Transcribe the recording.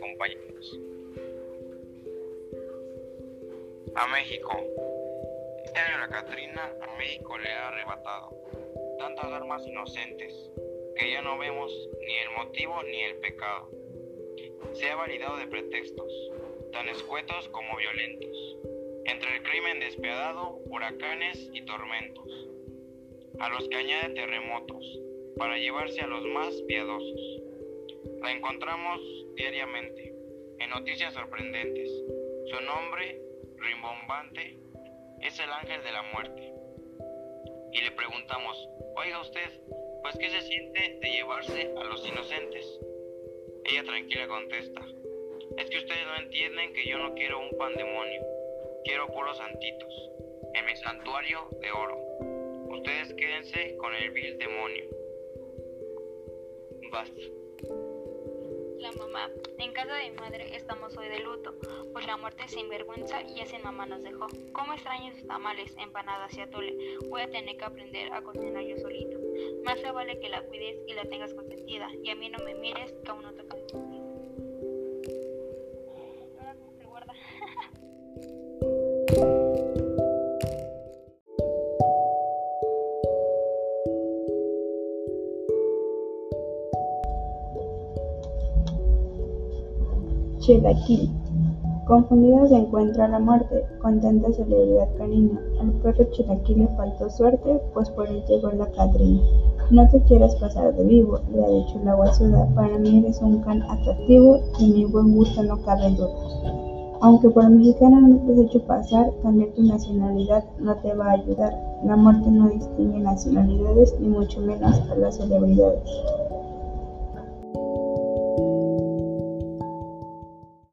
compañeros. A México. Este año la Catrina a México le ha arrebatado tantas armas inocentes que ya no vemos ni el motivo ni el pecado. Se ha validado de pretextos, tan escuetos como violentos, entre el crimen despiadado, huracanes y tormentos, a los que añade terremotos, para llevarse a los más piadosos. La encontramos diariamente en noticias sorprendentes. Su nombre, rimbombante, es el ángel de la muerte. Y le preguntamos, oiga usted, pues ¿qué se siente de llevarse a los inocentes? Ella tranquila contesta, es que ustedes no entienden que yo no quiero un pandemonio, quiero puros santitos, en mi santuario de oro. Ustedes quédense con el vil demonio. La mamá. En casa de mi madre estamos hoy de luto, pues la muerte sin vergüenza y sin mamá nos dejó. ¿Cómo extraño sus tamales, empanadas y atole? Voy a tener que aprender a cocinar yo solito. Más se vale que la cuides y la tengas consentida, y a mí no me mires que aún no toca Chilaquil. Confundida se encuentra la muerte, con tanta celebridad canina. Al perro Chilaquil le faltó suerte, pues por él llegó la Catrina. No te quieras pasar de vivo, le ha dicho la huesuda, para mí eres un can atractivo y mi buen gusto no cabe duda. Aunque por mexicana no te has hecho pasar, cambiar tu nacionalidad no te va a ayudar. La muerte no distingue nacionalidades, ni mucho menos a las celebridades.